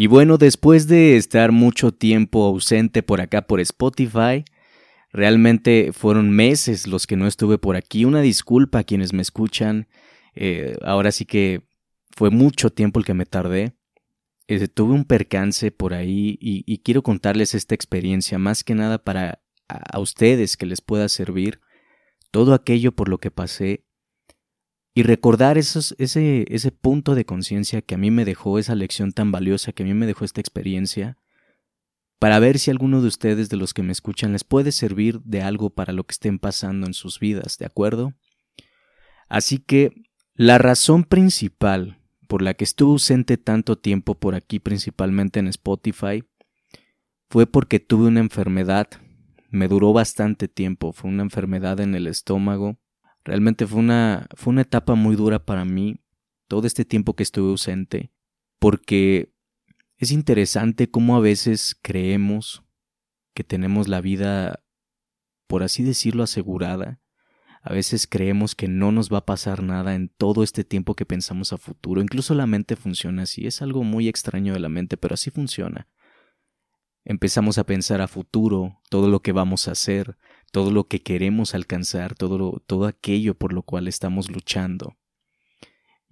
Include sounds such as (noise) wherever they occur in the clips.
Y bueno, después de estar mucho tiempo ausente por acá por Spotify, realmente fueron meses los que no estuve por aquí. Una disculpa a quienes me escuchan. Eh, ahora sí que fue mucho tiempo el que me tardé. Eh, tuve un percance por ahí y, quiero contarles esta experiencia, más que nada para a ustedes que les pueda servir todo aquello por lo que pasé y recordar esos, ese, ese punto de conciencia que a mí me dejó esa lección tan valiosa, que a mí me dejó esta experiencia, para ver si alguno de ustedes, de los que me escuchan, les puede servir de algo para lo que estén pasando en sus vidas, ¿de acuerdo? Así que la razón principal por la que estuve ausente tanto tiempo por aquí, principalmente en Spotify, fue porque tuve una enfermedad, me duró bastante tiempo, fue una enfermedad en el estómago, Realmente fue una, fue una etapa muy dura para mí, todo este tiempo que estuve ausente, porque es interesante cómo a veces creemos que tenemos la vida, por así decirlo, asegurada. A veces creemos que no nos va a pasar nada en todo este tiempo que pensamos a futuro. Incluso la mente funciona así. Es algo muy extraño de la mente, pero así funciona. Empezamos a pensar a futuro, todo lo que vamos a hacer, todo lo que queremos alcanzar, todo, todo aquello por lo cual estamos luchando.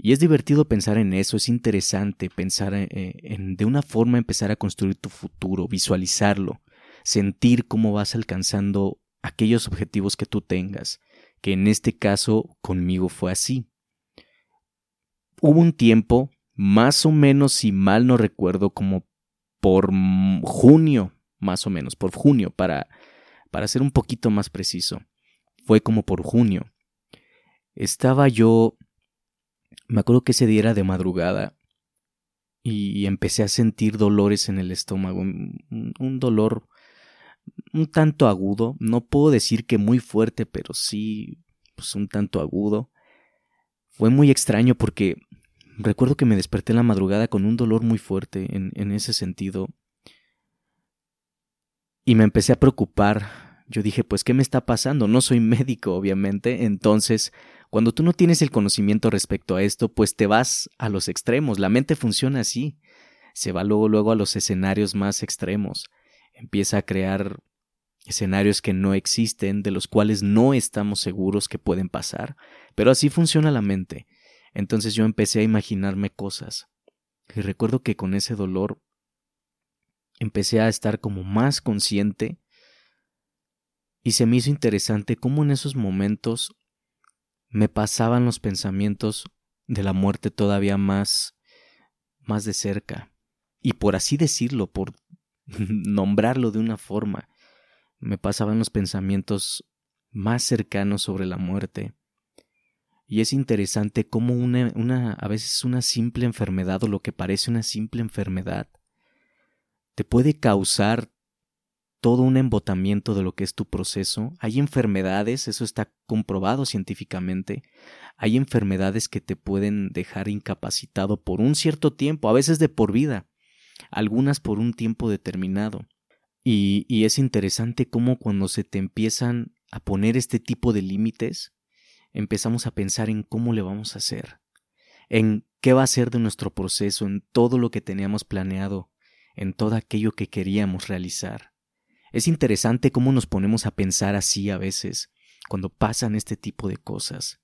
Y es divertido pensar en eso, es interesante pensar eh, en, de una forma empezar a construir tu futuro, visualizarlo, sentir cómo vas alcanzando aquellos objetivos que tú tengas, que en este caso conmigo fue así. Hubo un tiempo, más o menos si mal no recuerdo, como por junio, más o menos, por junio, para para ser un poquito más preciso, fue como por junio. Estaba yo, me acuerdo que ese día era de madrugada y empecé a sentir dolores en el estómago, un, dolor un tanto agudo, no puedo decir que muy fuerte, pero sí, pues un tanto agudo. Fue muy extraño porque recuerdo que me desperté en la madrugada con un dolor muy fuerte en, en ese sentido y me empecé a preocupar. Yo dije, pues, ¿qué me está pasando? No soy (laughs) médico, obviamente. Entonces, cuando tú no tienes el conocimiento respecto a esto, pues te vas a los extremos. La mente funciona así. Se va luego, luego a los escenarios más extremos. Empieza a crear escenarios que no existen, de los cuales no estamos seguros que pueden pasar. Pero así funciona la mente. Entonces yo empecé a imaginarme cosas. Y recuerdo que con ese dolor empecé a estar como más consciente y se me hizo interesante cómo en esos momentos me pasaban los pensamientos de la muerte todavía más más de cerca y por así decirlo, por (laughs) nombrarlo de una forma, me pasaban los pensamientos más cercanos sobre la muerte. Y es interesante cómo una, a veces una simple enfermedad o lo que parece una simple enfermedad te puede causar todo un embotamiento de lo que es tu proceso. Hay enfermedades, eso está comprobado científicamente, hay enfermedades que te pueden dejar incapacitado por un cierto tiempo, a veces de por vida, algunas por un tiempo determinado. Y, y es interesante cómo cuando se te empiezan a poner este tipo de límites, empezamos a pensar en cómo le vamos a hacer, en qué va a ser de nuestro proceso, en todo lo que teníamos planeado en todo aquello que queríamos realizar. Es interesante cómo nos ponemos a pensar así a veces, cuando pasan este tipo de cosas.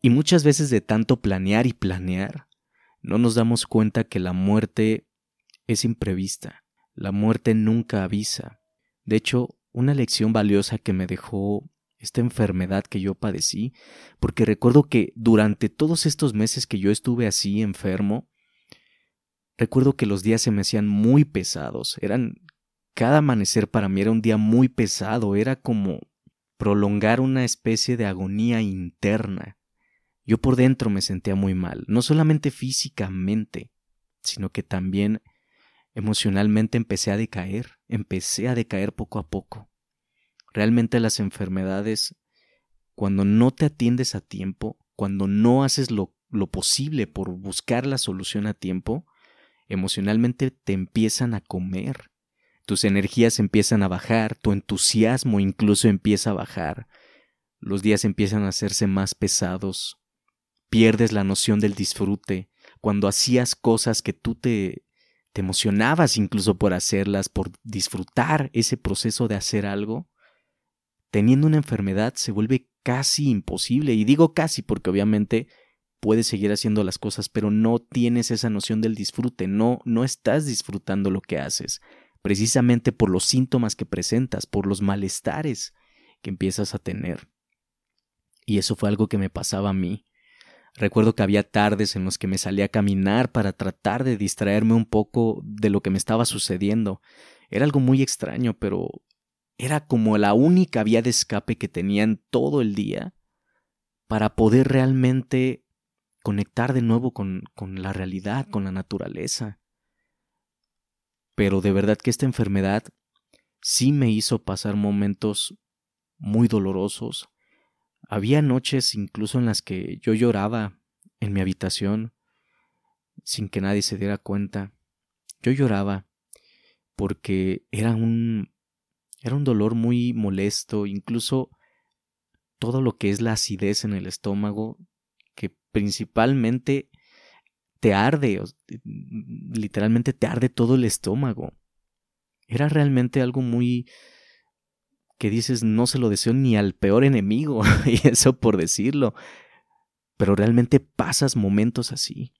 Y muchas veces de tanto planear y planear, no nos damos cuenta que la muerte es imprevista, la muerte nunca avisa. De hecho, una lección valiosa que me dejó esta enfermedad que yo padecí, porque recuerdo que durante todos estos meses que yo estuve así enfermo, Recuerdo que los días se me hacían muy pesados, eran cada amanecer para mí era un día muy pesado, era como prolongar una especie de agonía interna. Yo por dentro me sentía muy mal, no solamente físicamente, sino que también emocionalmente empecé a decaer, empecé a decaer poco a poco. Realmente las enfermedades, cuando no te atiendes a tiempo, cuando no haces lo, lo posible por buscar la solución a tiempo, emocionalmente te empiezan a comer. Tus energías empiezan a bajar, tu entusiasmo incluso empieza a bajar. Los días empiezan a hacerse más pesados. Pierdes la noción del disfrute. cuando hacías cosas que tú te, te emocionabas incluso por hacerlas, por disfrutar ese proceso de hacer algo, teniendo una enfermedad se vuelve casi imposible. Y digo casi porque obviamente puedes seguir haciendo las cosas, pero no tienes esa noción del disfrute, no, no estás disfrutando lo que haces, precisamente por los síntomas que presentas, por los malestares que empiezas a tener. Y eso fue algo que me pasaba a mí. Recuerdo que había tardes en los que me salía a caminar para tratar de distraerme un poco de lo que me estaba sucediendo. Era algo muy extraño, pero era como la única vía de escape que tenía en todo el día para poder realmente conectar de nuevo con, con la realidad, con la naturaleza. Pero de verdad que esta enfermedad sí me hizo pasar momentos muy dolorosos, había noches incluso en las que yo lloraba en mi habitación sin que nadie se diera cuenta. Yo lloraba porque era un era un dolor muy molesto, incluso todo lo que es la acidez en el estómago que principalmente te arde, literalmente te arde todo el estómago. Era realmente algo muy que dices no se lo deseo ni al peor enemigo, (laughs) y eso por decirlo, pero realmente pasas momentos así.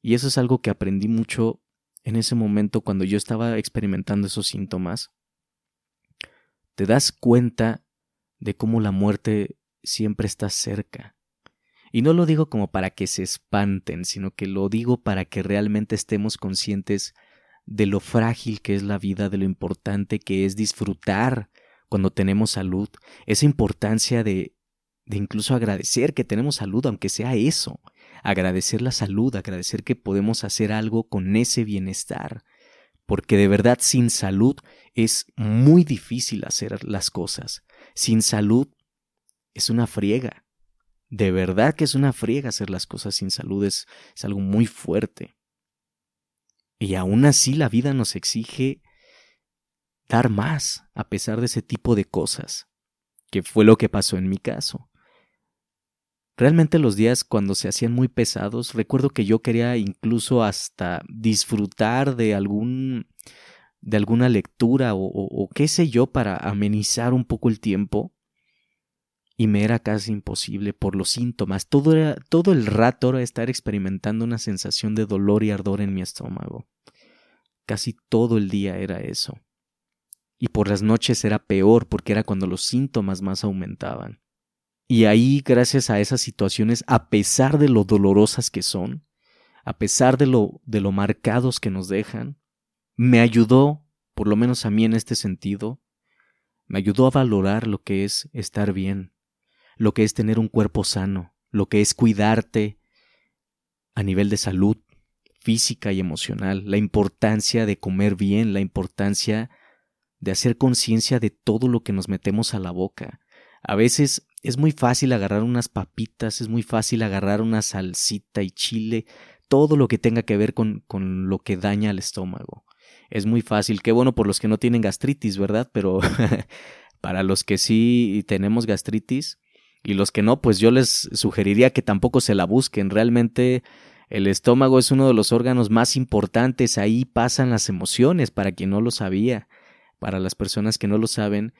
Y eso es algo que aprendí mucho en ese momento cuando yo estaba experimentando esos síntomas. Te das cuenta de cómo la muerte siempre está cerca. Y no lo digo como para que se espanten, sino que lo digo para que realmente estemos conscientes de lo frágil que es la vida, de lo importante que es disfrutar cuando tenemos salud, esa importancia de, de incluso agradecer que tenemos salud, aunque sea eso, agradecer la salud, agradecer que podemos hacer algo con ese bienestar, porque de verdad sin salud es muy difícil hacer las cosas. Sin salud es una friega. De verdad que es una friega hacer las cosas sin salud, es, es algo muy fuerte. Y aún así la vida nos exige dar más a pesar de ese tipo de cosas, que fue lo que pasó en mi caso. Realmente los días cuando se hacían muy pesados, recuerdo que yo quería incluso hasta disfrutar de algún de alguna lectura o, qué sé yo para amenizar un poco el tiempo y me era casi imposible por los síntomas. Todo, todo el rato era estar experimentando una sensación de dolor y ardor en mi estómago. Casi todo el día era eso. Y por las noches era peor porque era cuando los síntomas más aumentaban. Y ahí, gracias a esas situaciones, a pesar de lo dolorosas que son, a pesar de lo, de lo marcados que nos dejan, me ayudó, por lo menos a mí en este sentido, me ayudó a valorar lo que es estar bien, lo que es tener un cuerpo sano, lo que es cuidarte a nivel de salud física y emocional, la importancia de comer bien, la importancia de hacer conciencia de todo lo que nos metemos a la boca. A veces es muy fácil agarrar unas papitas, es muy fácil agarrar una salsita y chile, todo lo que tenga que ver con, con lo que daña al estómago. Es muy fácil, qué bueno por los que no tienen gastritis, ¿verdad? Pero (laughs) para los que sí tenemos gastritis, y los que no, pues yo les sugeriría que tampoco se la busquen. Realmente el estómago es uno de los órganos más importantes, ahí pasan las emociones, para quien no lo sabía. Para las personas que no lo saben,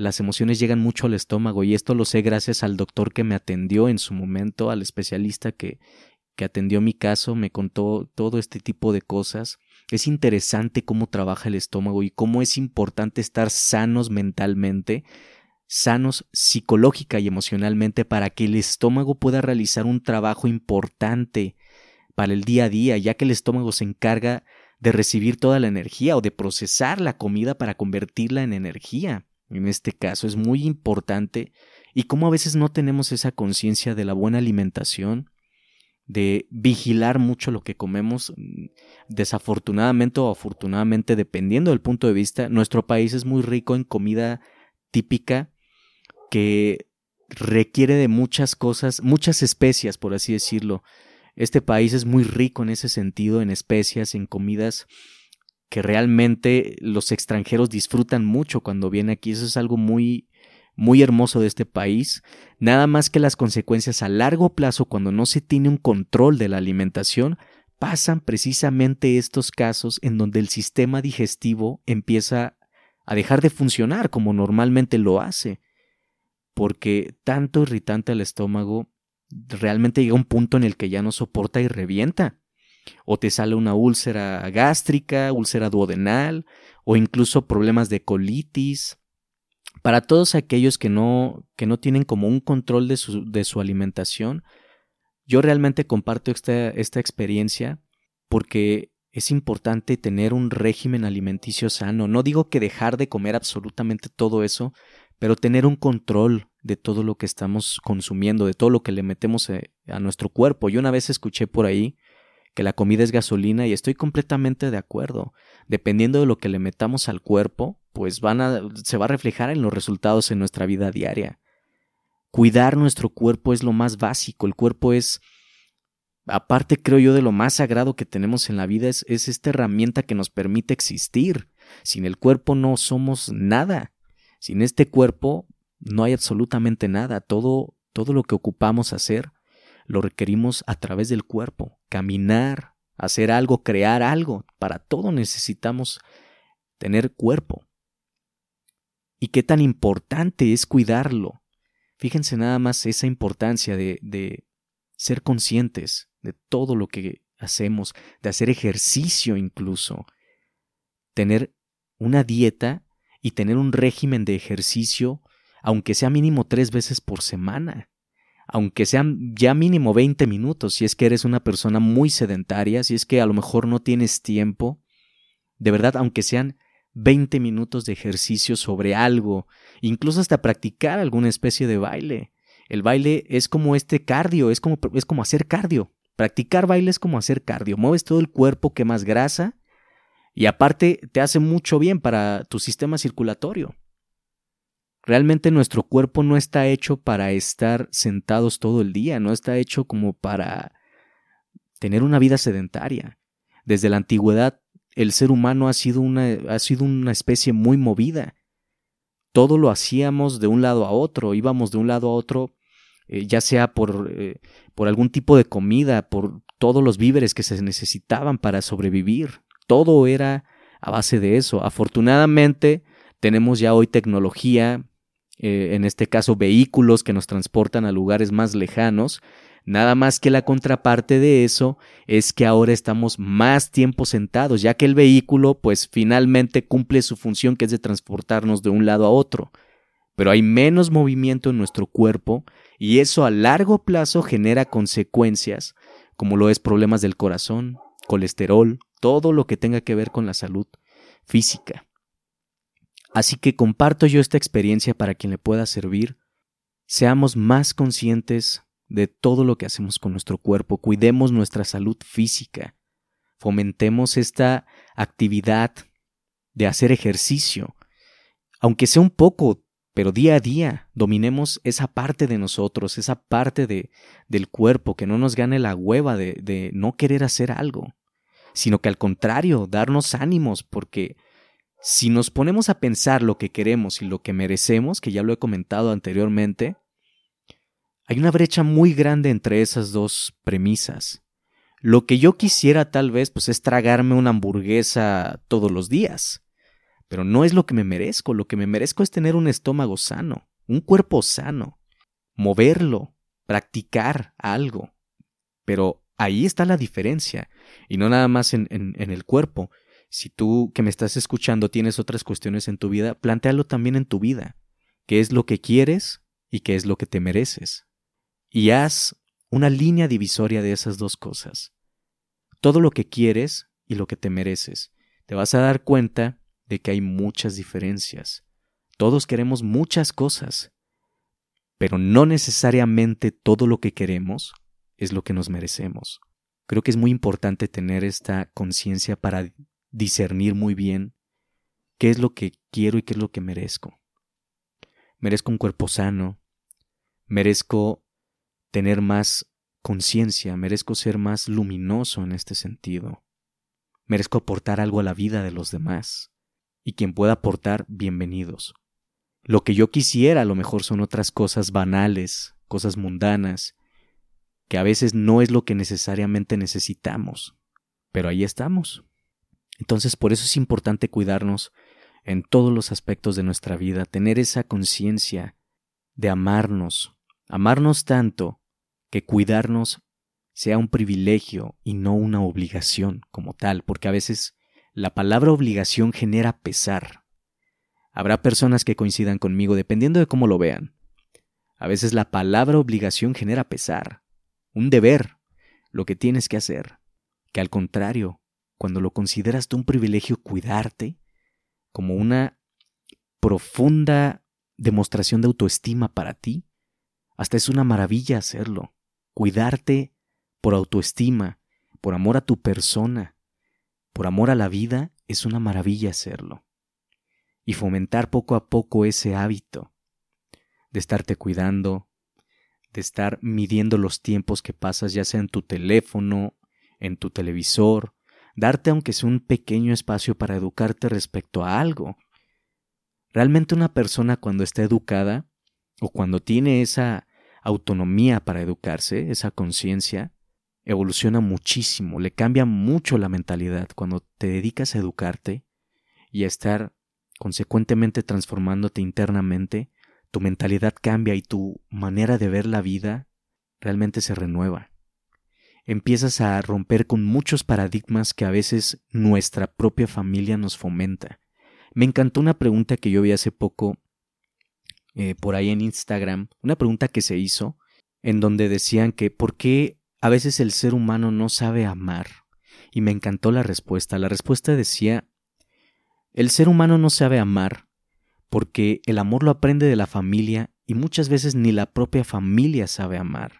las emociones llegan mucho al estómago y esto lo sé gracias al doctor que me atendió en su momento, al especialista que, que atendió mi caso, me contó todo este tipo de cosas. Es interesante cómo trabaja el estómago y cómo es importante estar sanos mentalmente sanos psicológica y emocionalmente para que el estómago pueda realizar un trabajo importante para el día a día, ya que el estómago se encarga de recibir toda la energía o de procesar la comida para convertirla en energía. En este caso es muy importante y como a veces no tenemos esa conciencia de la buena alimentación, de vigilar mucho lo que comemos, desafortunadamente o afortunadamente, dependiendo del punto de vista, nuestro país es muy rico en comida típica que requiere de muchas cosas, muchas especias, por así decirlo. Este país es muy rico en ese sentido, en especias, en comidas que realmente los extranjeros disfrutan mucho cuando vienen aquí. Eso es algo muy, muy hermoso de este país, nada más que las consecuencias a largo plazo cuando no se tiene un control de la alimentación, pasan precisamente estos casos en donde el sistema digestivo empieza a dejar de funcionar como normalmente lo hace, porque tanto irritante al estómago realmente llega un punto en el que ya no soporta y revienta. O te sale una úlcera gástrica, úlcera duodenal, o incluso problemas de colitis, para todos aquellos que no, que no tienen como un control de su, de su alimentación, yo realmente comparto esta, esta experiencia porque es importante tener un régimen alimenticio sano. No digo que dejar de comer absolutamente todo eso, pero tener un control de todo lo que estamos consumiendo, de todo lo que le metemos eh, a, nuestro cuerpo. Yo una vez escuché por ahí que la comida es gasolina y estoy completamente de acuerdo. Dependiendo de lo que le metamos al cuerpo, pues van a, se va a reflejar en los resultados en nuestra vida diaria. Cuidar nuestro cuerpo es lo más básico. El cuerpo es, aparte creo yo, de lo más sagrado que tenemos en la vida, es, es esta herramienta que nos permite existir. Sin el cuerpo no somos nada. Sin este cuerpo no hay absolutamente nada. Todo, todo lo que ocupamos hacer lo requerimos a través del cuerpo. Caminar, hacer algo, crear algo. Para todo necesitamos tener cuerpo y qué tan importante es cuidarlo. Fíjense nada más esa importancia de, de ser conscientes de todo lo que hacemos, de hacer ejercicio incluso, tener una dieta y tener un régimen de ejercicio, aunque sea mínimo tres veces por semana, aunque sean ya mínimo 20 minutos, si es que eres una persona muy sedentaria, si es que a lo mejor no tienes tiempo, de verdad, aunque sean 20 minutos de ejercicio sobre algo, incluso hasta practicar alguna especie de baile. El baile es como este cardio, es como, es como hacer cardio. Practicar baile es como hacer cardio. Mueves todo el cuerpo, quemas grasa y aparte te hace mucho bien para tu sistema circulatorio. Realmente nuestro cuerpo no está hecho para estar sentados todo el día, no está hecho como para tener una vida sedentaria. Desde la antigüedad el ser humano ha sido una, ha sido una especie muy movida. Todo lo hacíamos de un lado a otro, íbamos de un lado a otro, eh, ya sea por, eh, por algún tipo de comida, por todos los víveres que se necesitaban para sobrevivir. Todo era a base de eso. Afortunadamente tenemos ya hoy tecnología, eh, en este caso vehículos que nos transportan a lugares más lejanos, Nada más que la contraparte de eso es que ahora estamos más tiempo sentados, ya que el vehículo pues finalmente cumple su función que es de transportarnos de un lado a otro. Pero hay menos movimiento en nuestro cuerpo y eso a largo plazo genera consecuencias como lo es problemas del corazón, colesterol, todo lo que tenga que ver con la salud física. Así que comparto yo esta experiencia para quien le pueda servir. Seamos más conscientes de todo lo que hacemos con nuestro cuerpo, cuidemos nuestra salud física, fomentemos esta actividad de hacer ejercicio, aunque sea un poco, pero día a día, dominemos esa parte de nosotros, esa parte de, del cuerpo, que no nos gane la hueva de, de no querer hacer algo, sino que al contrario, darnos ánimos, porque si nos ponemos a pensar lo que queremos y lo que merecemos, que ya lo he comentado anteriormente, hay una brecha muy grande entre esas dos premisas. Lo que yo quisiera tal vez pues es tragarme una hamburguesa todos los días. Pero no es lo que me merezco, lo que me merezco es tener un estómago sano, un cuerpo sano, moverlo, practicar algo. Pero ahí está la diferencia, y no nada más en, en, el cuerpo. Si tú que me estás escuchando tienes otras cuestiones en tu vida, plantealo también en tu vida. ¿Qué es lo que quieres y qué es lo que te mereces? y haz una línea divisoria de esas dos cosas. Todo lo que quieres y lo que te mereces. Te vas a dar cuenta de que hay muchas diferencias. Todos queremos muchas cosas, pero no necesariamente todo lo que queremos es lo que nos merecemos. Creo que es muy importante tener esta conciencia para discernir muy bien qué es lo que quiero y qué es lo que merezco. Merezco un cuerpo sano, merezco tener más conciencia, merezco ser más luminoso en este sentido. Merezco aportar algo a la vida de los demás. Y quien pueda aportar, bienvenidos. Lo que yo quisiera a lo mejor son otras cosas banales, cosas mundanas, que a veces no es lo que necesariamente necesitamos, pero ahí estamos. Entonces por eso es importante cuidarnos en todos los aspectos de nuestra vida, tener esa conciencia de amarnos, amarnos tanto que cuidarnos sea un privilegio y no una obligación como tal, porque a veces la palabra obligación genera pesar. Habrá personas que coincidan conmigo dependiendo de cómo lo vean. A veces la palabra obligación genera pesar, un deber, lo que tienes que hacer, que al contrario, cuando lo consideras un privilegio cuidarte, como una profunda demostración de autoestima para ti, hasta es una maravilla hacerlo. Cuidarte por autoestima, por amor a tu persona, por amor a la vida, es una maravilla hacerlo. Y fomentar poco a poco ese hábito de estarte cuidando, de estar midiendo los tiempos que pasas ya sea en tu teléfono, en tu televisor, darte aunque sea un pequeño espacio para educarte respecto a algo. Realmente una persona cuando está educada o cuando tiene esa autonomía para educarse, esa conciencia, evoluciona muchísimo, le cambia mucho la mentalidad cuando te dedicas a educarte y a estar consecuentemente transformándote internamente, tu mentalidad cambia y tu manera de ver la vida realmente se renueva. Empiezas a romper con muchos paradigmas que a veces nuestra propia familia nos fomenta. Me encantó una pregunta que yo vi hace poco eh, por ahí en Instagram, una pregunta que se hizo en donde decían que ¿por qué a veces el ser humano no sabe amar? Y me encantó la respuesta. La respuesta decía, el ser humano no sabe amar porque el amor lo aprende de la familia y muchas veces ni la propia familia sabe amar.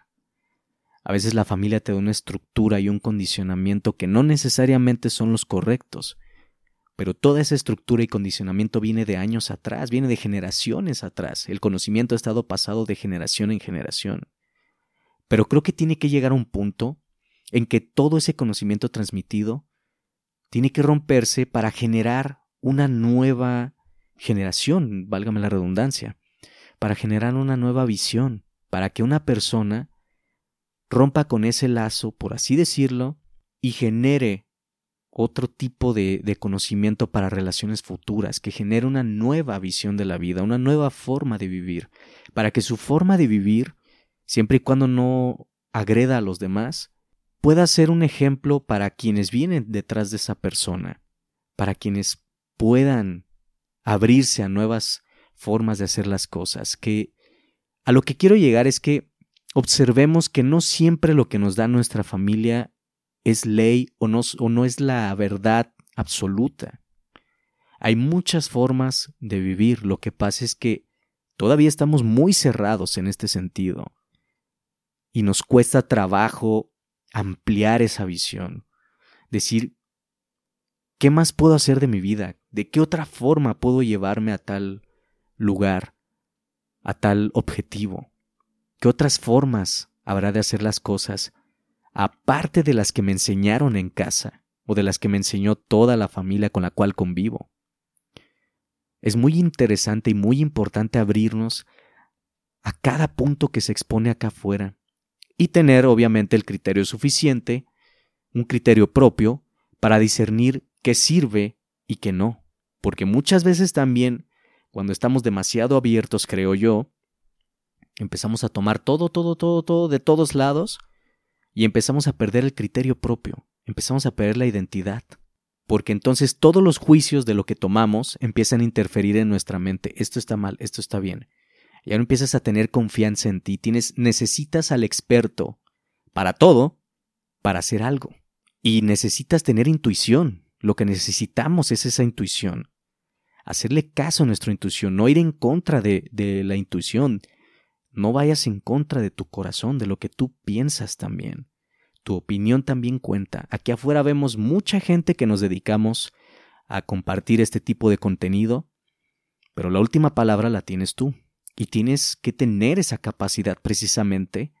A veces la familia te da una estructura y un condicionamiento que no necesariamente son los correctos, pero toda esa estructura y condicionamiento viene de años atrás, viene de generaciones atrás. El conocimiento ha estado pasado de generación en generación. Pero creo que tiene que llegar a un punto en que todo ese conocimiento transmitido tiene que romperse para generar una nueva generación, válgame la redundancia, para generar una nueva visión, para que una persona rompa con ese lazo, por así decirlo, y genere otro tipo de, conocimiento para relaciones futuras, que genere una nueva visión de la vida, una nueva forma de vivir, para que su forma de vivir siempre y cuando no agreda a los demás, pueda ser un ejemplo para quienes vienen detrás de esa persona, para quienes puedan abrirse a nuevas formas de hacer las cosas, que a lo que quiero llegar es que observemos que no siempre lo que nos da nuestra familia es ley o no, o no es la verdad absoluta. Hay muchas formas de vivir, lo que pasa es que todavía estamos muy cerrados en este sentido y nos cuesta trabajo ampliar esa visión. Decir, ¿qué más puedo hacer de mi vida? ¿De qué otra forma puedo llevarme a tal lugar, a tal objetivo? ¿Qué otras formas habrá de hacer las cosas, aparte de las que me enseñaron en casa o de las que me enseñó toda la familia con la cual convivo? Es muy interesante y muy importante abrirnos a cada punto que se expone acá afuera y tener obviamente el criterio suficiente, un criterio propio, para discernir qué sirve y qué no. Porque muchas veces también, cuando estamos demasiado abiertos, creo yo, empezamos a tomar todo, todo, todo, todo de todos lados y empezamos a perder el criterio propio, empezamos a perder la identidad. Porque entonces todos los juicios de lo que tomamos empiezan a interferir en nuestra mente. Esto está mal, esto está bien. Y ahora empiezas a tener confianza en ti. Tienes, necesitas al experto para todo, para hacer algo. Y necesitas tener intuición. Lo que necesitamos es esa intuición. Hacerle caso a nuestra intuición, no ir en contra de, de la intuición. No vayas en contra de tu corazón, de lo que tú piensas también. Tu opinión también cuenta. Aquí afuera vemos mucha gente que nos dedicamos a compartir este tipo de contenido, pero la última palabra la tienes tú. Y tienes que tener esa capacidad precisamente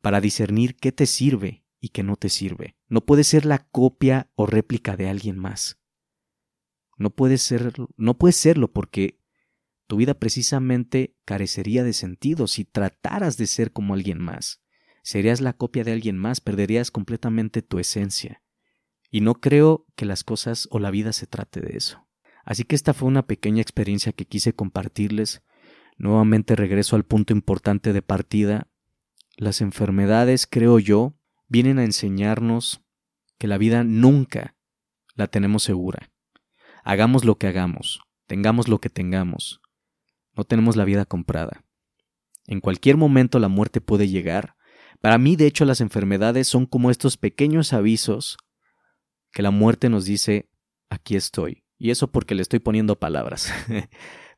para discernir qué te sirve y qué no te sirve. No puedes ser la copia o réplica de alguien más. No puedes ser, no puedes serlo porque tu vida precisamente carecería de sentido si trataras de ser como alguien más. Serías la copia de alguien más, perderías completamente tu esencia. Y no creo que las cosas o la vida se trate de eso. Así que esta fue una pequeña experiencia que quise compartirles. Nuevamente regreso al punto importante de partida. Las enfermedades, creo yo, vienen a enseñarnos que la vida nunca la tenemos segura. Hagamos lo que hagamos, tengamos lo que tengamos, no tenemos la vida comprada. En cualquier momento la muerte puede llegar. Para mí, de hecho, las enfermedades son como estos pequeños avisos que la muerte nos dice, aquí estoy. Y eso porque le estoy poniendo palabras. (laughs)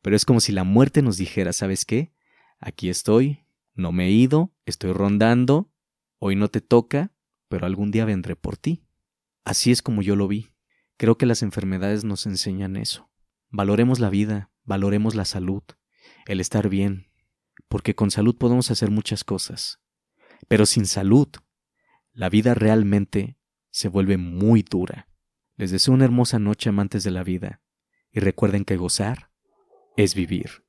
Pero es como si la muerte nos dijera, ¿sabes qué? Aquí estoy, no me he ido, estoy rondando, hoy no te toca, pero algún día vendré por ti. Así es como yo lo vi. Creo que las enfermedades nos enseñan eso. Valoremos la vida, valoremos la salud, el estar bien, porque con salud podemos hacer muchas cosas. Pero sin salud, la vida realmente se vuelve muy dura. Les deseo una hermosa noche amantes de la vida y recuerden que gozar es vivir.